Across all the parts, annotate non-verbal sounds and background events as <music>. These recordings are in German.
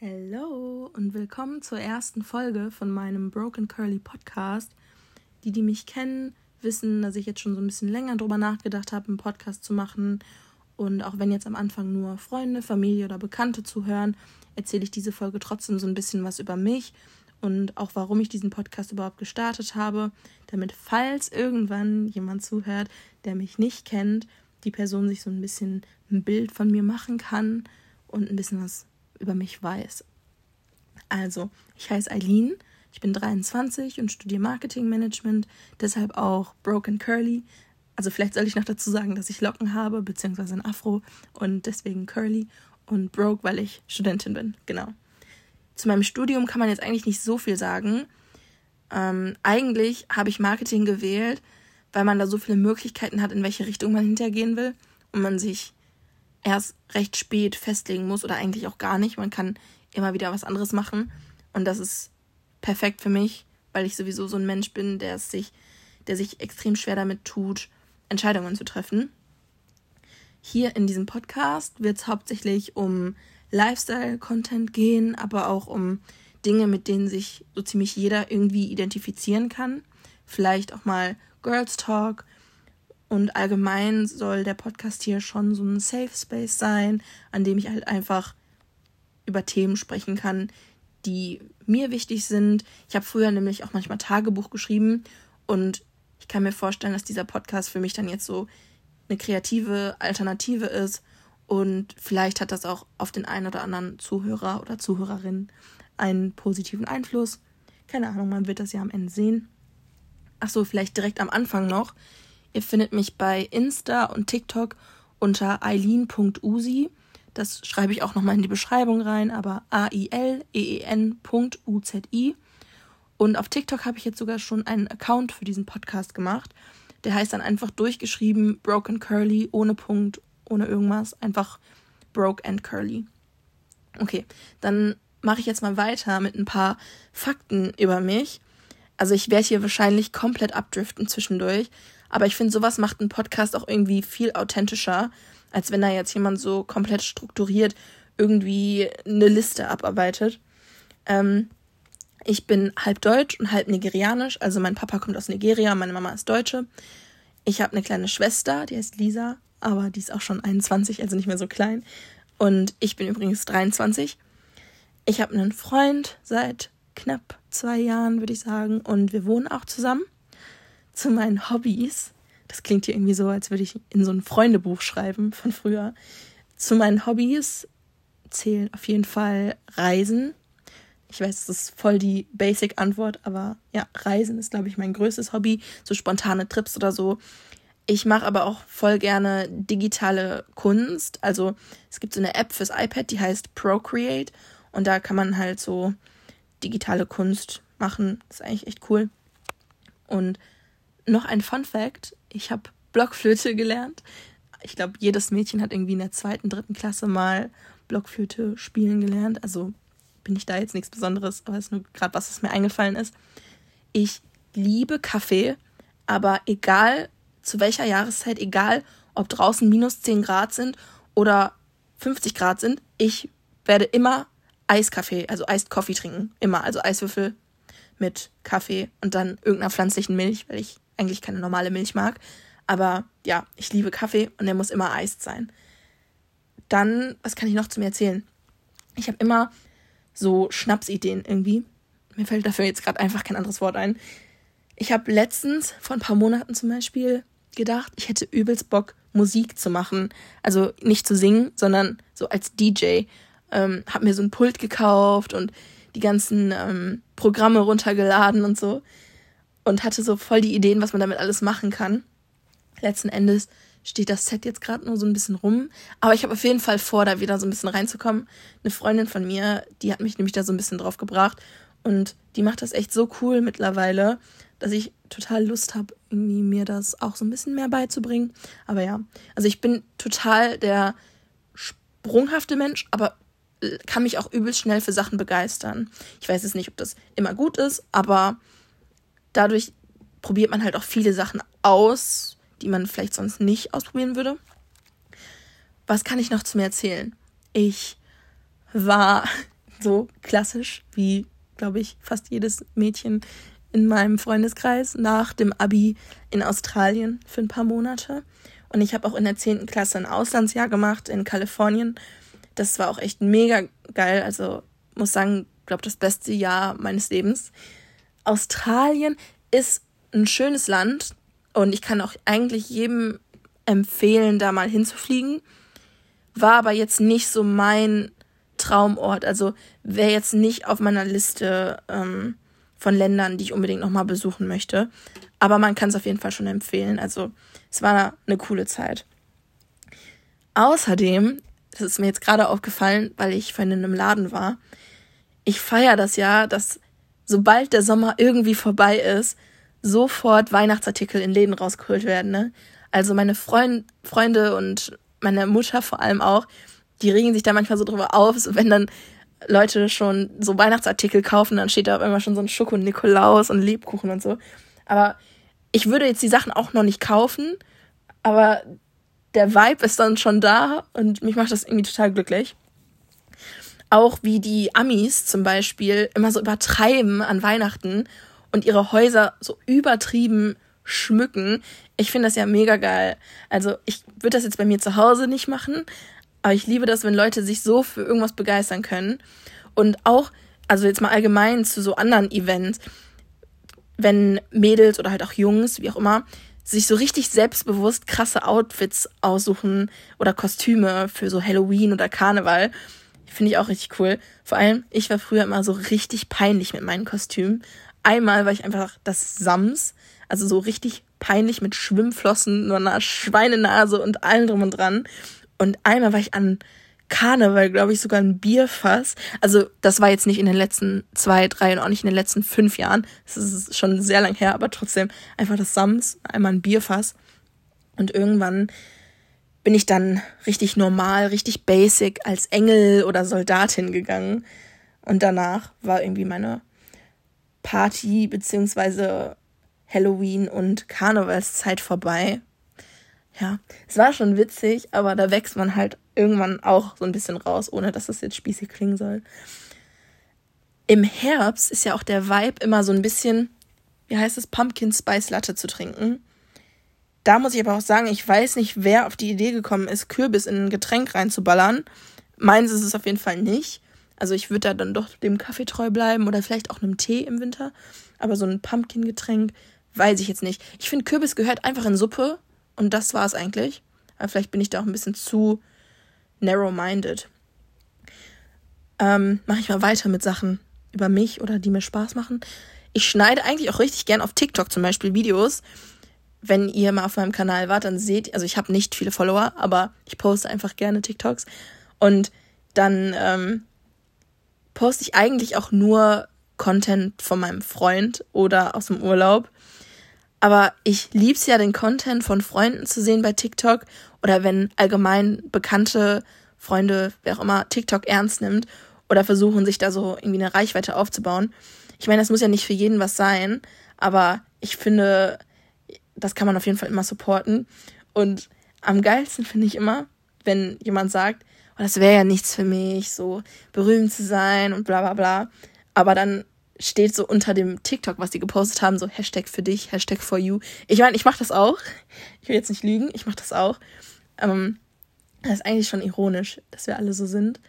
Hallo und willkommen zur ersten Folge von meinem Broken Curly Podcast. Die, die mich kennen, wissen, dass ich jetzt schon so ein bisschen länger drüber nachgedacht habe, einen Podcast zu machen. Und auch wenn jetzt am Anfang nur Freunde, Familie oder Bekannte zuhören, erzähle ich diese Folge trotzdem so ein bisschen was über mich und auch warum ich diesen Podcast überhaupt gestartet habe, damit falls irgendwann jemand zuhört, der mich nicht kennt, die Person sich so ein bisschen ein Bild von mir machen kann und ein bisschen was über mich weiß. Also, ich heiße Eileen, ich bin 23 und studiere Marketingmanagement, deshalb auch Broken Curly. Also vielleicht soll ich noch dazu sagen, dass ich Locken habe, beziehungsweise ein Afro und deswegen Curly und Broke, weil ich Studentin bin. Genau. Zu meinem Studium kann man jetzt eigentlich nicht so viel sagen. Ähm, eigentlich habe ich Marketing gewählt, weil man da so viele Möglichkeiten hat, in welche Richtung man hintergehen will und man sich erst recht spät festlegen muss oder eigentlich auch gar nicht. Man kann immer wieder was anderes machen. Und das ist perfekt für mich, weil ich sowieso so ein Mensch bin, der es sich, der sich extrem schwer damit tut, Entscheidungen zu treffen. Hier in diesem Podcast wird es hauptsächlich um Lifestyle-Content gehen, aber auch um Dinge, mit denen sich so ziemlich jeder irgendwie identifizieren kann. Vielleicht auch mal Girls Talk, und allgemein soll der Podcast hier schon so ein Safe Space sein, an dem ich halt einfach über Themen sprechen kann, die mir wichtig sind. Ich habe früher nämlich auch manchmal Tagebuch geschrieben und ich kann mir vorstellen, dass dieser Podcast für mich dann jetzt so eine kreative Alternative ist und vielleicht hat das auch auf den einen oder anderen Zuhörer oder Zuhörerin einen positiven Einfluss. Keine Ahnung, man wird das ja am Ende sehen. Ach so, vielleicht direkt am Anfang noch. Ihr findet mich bei Insta und TikTok unter eileen.usi. Das schreibe ich auch nochmal in die Beschreibung rein, aber A-I-L-E-E-N.U-Z-I. Und auf TikTok habe ich jetzt sogar schon einen Account für diesen Podcast gemacht. Der heißt dann einfach durchgeschrieben Broken Curly, ohne Punkt, ohne irgendwas. Einfach Broke and Curly. Okay, dann mache ich jetzt mal weiter mit ein paar Fakten über mich. Also ich werde hier wahrscheinlich komplett abdriften zwischendurch, aber ich finde, sowas macht einen Podcast auch irgendwie viel authentischer, als wenn da jetzt jemand so komplett strukturiert irgendwie eine Liste abarbeitet. Ähm, ich bin halb deutsch und halb nigerianisch. Also mein Papa kommt aus Nigeria, meine Mama ist Deutsche. Ich habe eine kleine Schwester, die heißt Lisa, aber die ist auch schon 21, also nicht mehr so klein. Und ich bin übrigens 23. Ich habe einen Freund seit knapp zwei Jahren, würde ich sagen, und wir wohnen auch zusammen zu meinen Hobbys. Das klingt hier irgendwie so, als würde ich in so ein Freundebuch schreiben von früher. Zu meinen Hobbys zählen auf jeden Fall Reisen. Ich weiß, das ist voll die Basic-Antwort, aber ja, Reisen ist, glaube ich, mein größtes Hobby. So spontane Trips oder so. Ich mache aber auch voll gerne digitale Kunst. Also es gibt so eine App fürs iPad, die heißt Procreate. Und da kann man halt so digitale Kunst machen. Das ist eigentlich echt cool. Und noch ein Fun Fact: Ich habe Blockflöte gelernt. Ich glaube, jedes Mädchen hat irgendwie in der zweiten, dritten Klasse mal Blockflöte spielen gelernt. Also bin ich da jetzt nichts Besonderes, aber es ist nur gerade was, was mir eingefallen ist. Ich liebe Kaffee, aber egal zu welcher Jahreszeit, egal ob draußen minus 10 Grad sind oder 50 Grad sind, ich werde immer Eiskaffee, also Iced Coffee trinken. Immer. Also Eiswürfel mit Kaffee und dann irgendeiner pflanzlichen Milch, weil ich eigentlich keine normale Milch mag. Aber ja, ich liebe Kaffee und der muss immer eist sein. Dann, was kann ich noch zu mir erzählen? Ich habe immer so Schnapsideen irgendwie. Mir fällt dafür jetzt gerade einfach kein anderes Wort ein. Ich habe letztens, vor ein paar Monaten zum Beispiel, gedacht, ich hätte übelst Bock, Musik zu machen. Also nicht zu singen, sondern so als DJ. Ähm, hab mir so ein Pult gekauft und die ganzen ähm, Programme runtergeladen und so und hatte so voll die Ideen, was man damit alles machen kann. Letzten Endes steht das Set jetzt gerade nur so ein bisschen rum. Aber ich habe auf jeden Fall vor, da wieder so ein bisschen reinzukommen. Eine Freundin von mir, die hat mich nämlich da so ein bisschen drauf gebracht. Und die macht das echt so cool mittlerweile, dass ich total Lust habe, irgendwie mir das auch so ein bisschen mehr beizubringen. Aber ja, also ich bin total der sprunghafte Mensch, aber kann mich auch übelst schnell für Sachen begeistern. Ich weiß jetzt nicht, ob das immer gut ist, aber dadurch probiert man halt auch viele Sachen aus, die man vielleicht sonst nicht ausprobieren würde. Was kann ich noch zu mir erzählen? Ich war <laughs> so klassisch wie, glaube ich, fast jedes Mädchen in meinem Freundeskreis nach dem Abi in Australien für ein paar Monate. Und ich habe auch in der 10. Klasse ein Auslandsjahr gemacht in Kalifornien. Das war auch echt mega geil. Also muss sagen, glaube das beste Jahr meines Lebens. Australien ist ein schönes Land und ich kann auch eigentlich jedem empfehlen, da mal hinzufliegen. War aber jetzt nicht so mein Traumort. Also wäre jetzt nicht auf meiner Liste ähm, von Ländern, die ich unbedingt nochmal besuchen möchte. Aber man kann es auf jeden Fall schon empfehlen. Also es war eine coole Zeit. Außerdem, das ist mir jetzt gerade aufgefallen, weil ich vorhin in einem Laden war, ich feiere das ja, dass sobald der Sommer irgendwie vorbei ist, sofort Weihnachtsartikel in Läden rausgeholt werden. Ne? Also meine Freund, Freunde und meine Mutter vor allem auch, die regen sich da manchmal so drüber auf, so wenn dann Leute schon so Weihnachtsartikel kaufen, dann steht da auf einmal schon so ein Schoko-Nikolaus und Lebkuchen und so. Aber ich würde jetzt die Sachen auch noch nicht kaufen, aber der Vibe ist dann schon da und mich macht das irgendwie total glücklich. Auch wie die Amis zum Beispiel immer so übertreiben an Weihnachten und ihre Häuser so übertrieben schmücken. Ich finde das ja mega geil. Also ich würde das jetzt bei mir zu Hause nicht machen, aber ich liebe das, wenn Leute sich so für irgendwas begeistern können. Und auch, also jetzt mal allgemein zu so anderen Events, wenn Mädels oder halt auch Jungs, wie auch immer, sich so richtig selbstbewusst krasse Outfits aussuchen oder Kostüme für so Halloween oder Karneval. Finde ich auch richtig cool. Vor allem, ich war früher immer so richtig peinlich mit meinen Kostümen. Einmal war ich einfach das Sams, also so richtig peinlich mit Schwimmflossen, nur einer Schweinenase und allem drum und dran. Und einmal war ich an Karneval, glaube ich, sogar ein Bierfass. Also das war jetzt nicht in den letzten zwei, drei und auch nicht in den letzten fünf Jahren. Das ist schon sehr lang her, aber trotzdem einfach das Sams, einmal ein Bierfass. Und irgendwann bin ich dann richtig normal, richtig basic als Engel oder Soldatin gegangen. Und danach war irgendwie meine Party beziehungsweise Halloween und Karnevalszeit vorbei. Ja, es war schon witzig, aber da wächst man halt irgendwann auch so ein bisschen raus, ohne dass das jetzt spießig klingen soll. Im Herbst ist ja auch der Vibe immer so ein bisschen, wie heißt es, Pumpkin Spice Latte zu trinken. Da muss ich aber auch sagen, ich weiß nicht, wer auf die Idee gekommen ist, Kürbis in ein Getränk reinzuballern. Meins ist es auf jeden Fall nicht. Also ich würde da dann doch dem Kaffee treu bleiben oder vielleicht auch einem Tee im Winter. Aber so ein Pumpkin-Getränk weiß ich jetzt nicht. Ich finde, Kürbis gehört einfach in Suppe und das war es eigentlich. Aber vielleicht bin ich da auch ein bisschen zu narrow-minded. Ähm, Mache ich mal weiter mit Sachen über mich oder die mir Spaß machen. Ich schneide eigentlich auch richtig gern auf TikTok zum Beispiel Videos. Wenn ihr mal auf meinem Kanal wart, dann seht, also ich habe nicht viele Follower, aber ich poste einfach gerne TikToks. Und dann ähm, poste ich eigentlich auch nur Content von meinem Freund oder aus dem Urlaub. Aber ich lieb's ja, den Content von Freunden zu sehen bei TikTok oder wenn allgemein bekannte Freunde, wer auch immer, TikTok ernst nimmt oder versuchen, sich da so irgendwie eine Reichweite aufzubauen. Ich meine, das muss ja nicht für jeden was sein, aber ich finde, das kann man auf jeden Fall immer supporten. Und am geilsten finde ich immer, wenn jemand sagt, oh, das wäre ja nichts für mich, so berühmt zu sein und bla bla bla. Aber dann steht so unter dem TikTok, was die gepostet haben, so Hashtag für dich, Hashtag for you. Ich meine, ich mache das auch. Ich will jetzt nicht lügen, ich mache das auch. Ähm, das ist eigentlich schon ironisch, dass wir alle so sind.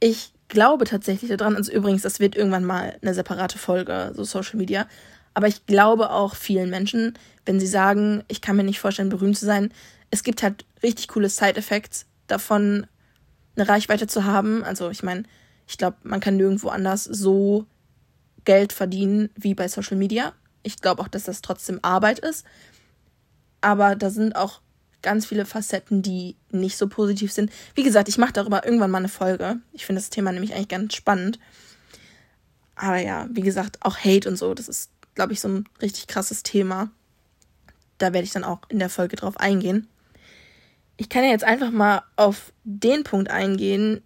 Ich glaube tatsächlich daran, also übrigens, das wird irgendwann mal eine separate Folge, so Social Media. Aber ich glaube auch vielen Menschen, wenn sie sagen, ich kann mir nicht vorstellen, berühmt zu sein, es gibt halt richtig coole Side-Effects davon, eine Reichweite zu haben. Also ich meine, ich glaube, man kann nirgendwo anders so Geld verdienen wie bei Social Media. Ich glaube auch, dass das trotzdem Arbeit ist. Aber da sind auch ganz viele Facetten, die nicht so positiv sind. Wie gesagt, ich mache darüber irgendwann mal eine Folge. Ich finde das Thema nämlich eigentlich ganz spannend. Aber ja, wie gesagt, auch Hate und so, das ist, glaube ich, so ein richtig krasses Thema. Da werde ich dann auch in der Folge drauf eingehen. Ich kann ja jetzt einfach mal auf den Punkt eingehen,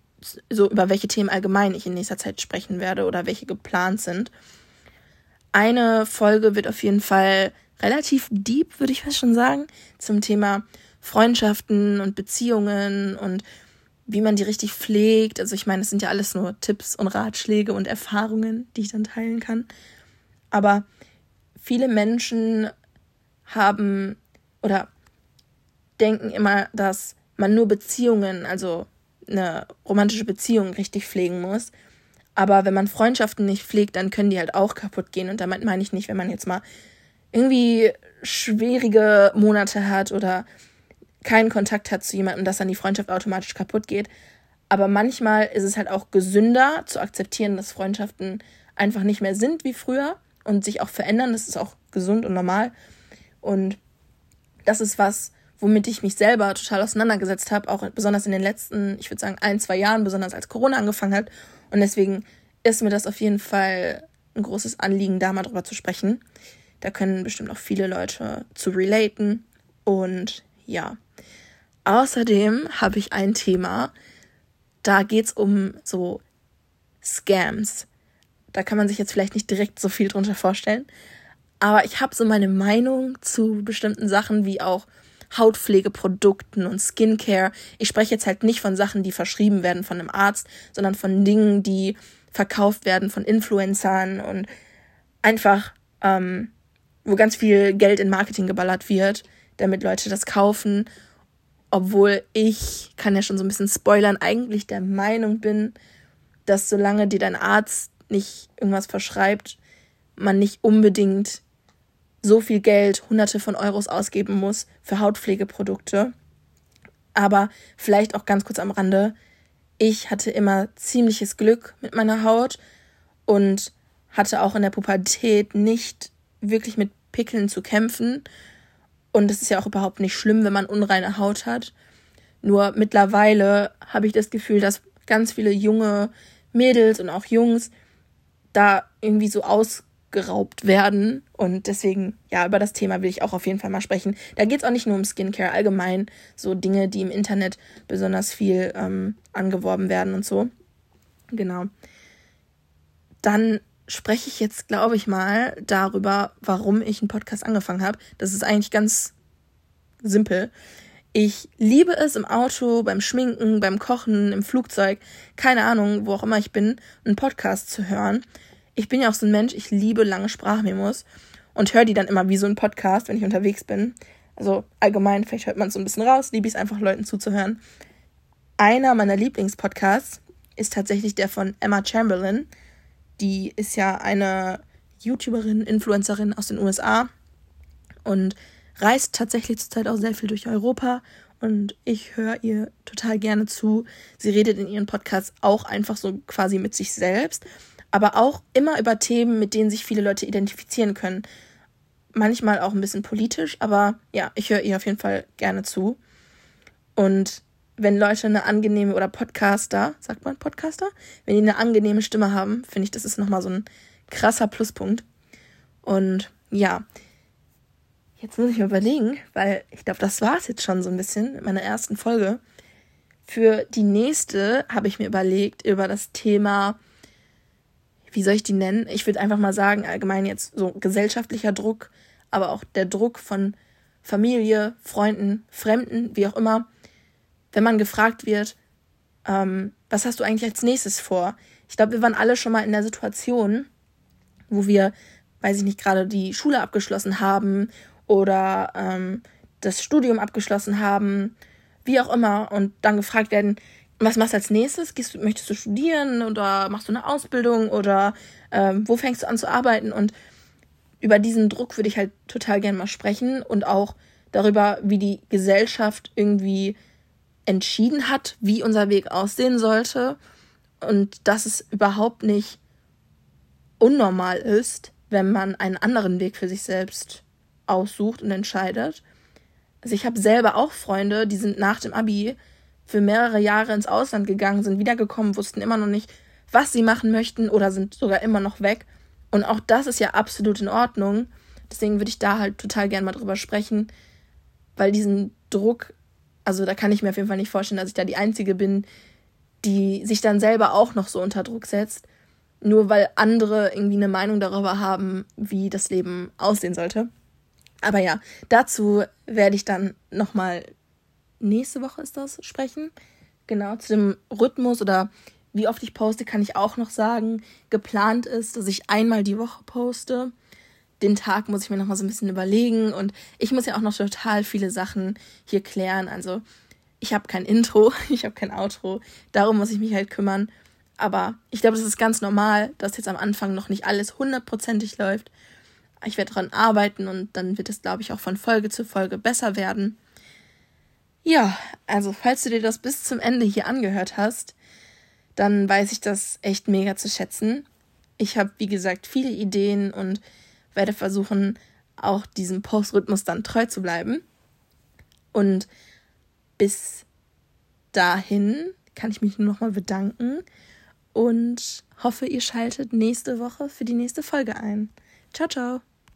so über welche Themen allgemein ich in nächster Zeit sprechen werde oder welche geplant sind. Eine Folge wird auf jeden Fall relativ deep, würde ich fast schon sagen, zum Thema Freundschaften und Beziehungen und wie man die richtig pflegt. Also ich meine, es sind ja alles nur Tipps und Ratschläge und Erfahrungen, die ich dann teilen kann. Aber viele Menschen haben oder denken immer, dass man nur Beziehungen, also eine romantische Beziehung richtig pflegen muss. Aber wenn man Freundschaften nicht pflegt, dann können die halt auch kaputt gehen. Und damit meine ich nicht, wenn man jetzt mal irgendwie schwierige Monate hat oder keinen Kontakt hat zu jemandem, dass dann die Freundschaft automatisch kaputt geht. Aber manchmal ist es halt auch gesünder zu akzeptieren, dass Freundschaften einfach nicht mehr sind wie früher und sich auch verändern. Das ist auch gesund und normal. Und das ist was, womit ich mich selber total auseinandergesetzt habe, auch besonders in den letzten, ich würde sagen, ein, zwei Jahren, besonders als Corona angefangen hat. Und deswegen ist mir das auf jeden Fall ein großes Anliegen, da mal drüber zu sprechen. Da können bestimmt auch viele Leute zu relaten. Und ja. Außerdem habe ich ein Thema, da geht es um so Scams. Da kann man sich jetzt vielleicht nicht direkt so viel drunter vorstellen. Aber ich habe so meine Meinung zu bestimmten Sachen wie auch Hautpflegeprodukten und Skincare. Ich spreche jetzt halt nicht von Sachen, die verschrieben werden von einem Arzt, sondern von Dingen, die verkauft werden von Influencern und einfach, ähm, wo ganz viel Geld in Marketing geballert wird, damit Leute das kaufen. Obwohl ich, kann ja schon so ein bisschen spoilern, eigentlich der Meinung bin, dass solange dir dein Arzt nicht irgendwas verschreibt, man nicht unbedingt so viel Geld, hunderte von Euros ausgeben muss für Hautpflegeprodukte. Aber vielleicht auch ganz kurz am Rande, ich hatte immer ziemliches Glück mit meiner Haut und hatte auch in der Pubertät nicht wirklich mit Pickeln zu kämpfen. Und es ist ja auch überhaupt nicht schlimm, wenn man unreine Haut hat. Nur mittlerweile habe ich das Gefühl, dass ganz viele junge Mädels und auch Jungs da irgendwie so aus geraubt werden. Und deswegen, ja, über das Thema will ich auch auf jeden Fall mal sprechen. Da geht es auch nicht nur um Skincare, allgemein so Dinge, die im Internet besonders viel ähm, angeworben werden und so. Genau. Dann spreche ich jetzt, glaube ich, mal darüber, warum ich einen Podcast angefangen habe. Das ist eigentlich ganz simpel. Ich liebe es im Auto, beim Schminken, beim Kochen, im Flugzeug, keine Ahnung, wo auch immer ich bin, einen Podcast zu hören ich bin ja auch so ein Mensch, ich liebe lange Sprachmemos und höre die dann immer wie so ein Podcast, wenn ich unterwegs bin. Also allgemein, vielleicht hört man es so ein bisschen raus, liebe ich es einfach, Leuten zuzuhören. Einer meiner Lieblingspodcasts ist tatsächlich der von Emma Chamberlain. Die ist ja eine YouTuberin, Influencerin aus den USA und reist tatsächlich zurzeit auch sehr viel durch Europa und ich höre ihr total gerne zu. Sie redet in ihren Podcasts auch einfach so quasi mit sich selbst aber auch immer über Themen, mit denen sich viele Leute identifizieren können. Manchmal auch ein bisschen politisch, aber ja, ich höre ihr auf jeden Fall gerne zu. Und wenn Leute eine angenehme oder Podcaster, sagt man Podcaster, wenn die eine angenehme Stimme haben, finde ich, das ist nochmal so ein krasser Pluspunkt. Und ja, jetzt muss ich mir überlegen, weil ich glaube, das war es jetzt schon so ein bisschen mit meiner ersten Folge. Für die nächste habe ich mir überlegt, über das Thema wie soll ich die nennen? Ich würde einfach mal sagen, allgemein jetzt so gesellschaftlicher Druck, aber auch der Druck von Familie, Freunden, Fremden, wie auch immer. Wenn man gefragt wird, ähm, was hast du eigentlich als nächstes vor? Ich glaube, wir waren alle schon mal in der Situation, wo wir, weiß ich nicht, gerade die Schule abgeschlossen haben oder ähm, das Studium abgeschlossen haben, wie auch immer, und dann gefragt werden, was machst du als nächstes? Gehst möchtest du studieren oder machst du eine Ausbildung oder ähm, wo fängst du an zu arbeiten? Und über diesen Druck würde ich halt total gerne mal sprechen und auch darüber, wie die Gesellschaft irgendwie entschieden hat, wie unser Weg aussehen sollte und dass es überhaupt nicht unnormal ist, wenn man einen anderen Weg für sich selbst aussucht und entscheidet. Also ich habe selber auch Freunde, die sind nach dem Abi für mehrere Jahre ins Ausland gegangen, sind wiedergekommen, wussten immer noch nicht, was sie machen möchten oder sind sogar immer noch weg. Und auch das ist ja absolut in Ordnung. Deswegen würde ich da halt total gern mal drüber sprechen, weil diesen Druck, also da kann ich mir auf jeden Fall nicht vorstellen, dass ich da die Einzige bin, die sich dann selber auch noch so unter Druck setzt, nur weil andere irgendwie eine Meinung darüber haben, wie das Leben aussehen sollte. Aber ja, dazu werde ich dann nochmal nächste Woche ist das sprechen. Genau, zu dem Rhythmus oder wie oft ich poste, kann ich auch noch sagen. Geplant ist, dass ich einmal die Woche poste. Den Tag muss ich mir noch mal so ein bisschen überlegen und ich muss ja auch noch total viele Sachen hier klären. Also ich habe kein Intro, <laughs> ich habe kein Outro. Darum muss ich mich halt kümmern. Aber ich glaube, das ist ganz normal, dass jetzt am Anfang noch nicht alles hundertprozentig läuft. Ich werde daran arbeiten und dann wird es, glaube ich, auch von Folge zu Folge besser werden. Ja, also falls du dir das bis zum Ende hier angehört hast, dann weiß ich das echt mega zu schätzen. Ich habe, wie gesagt, viele Ideen und werde versuchen, auch diesem Postrhythmus dann treu zu bleiben. Und bis dahin kann ich mich nur nochmal bedanken und hoffe, ihr schaltet nächste Woche für die nächste Folge ein. Ciao, ciao.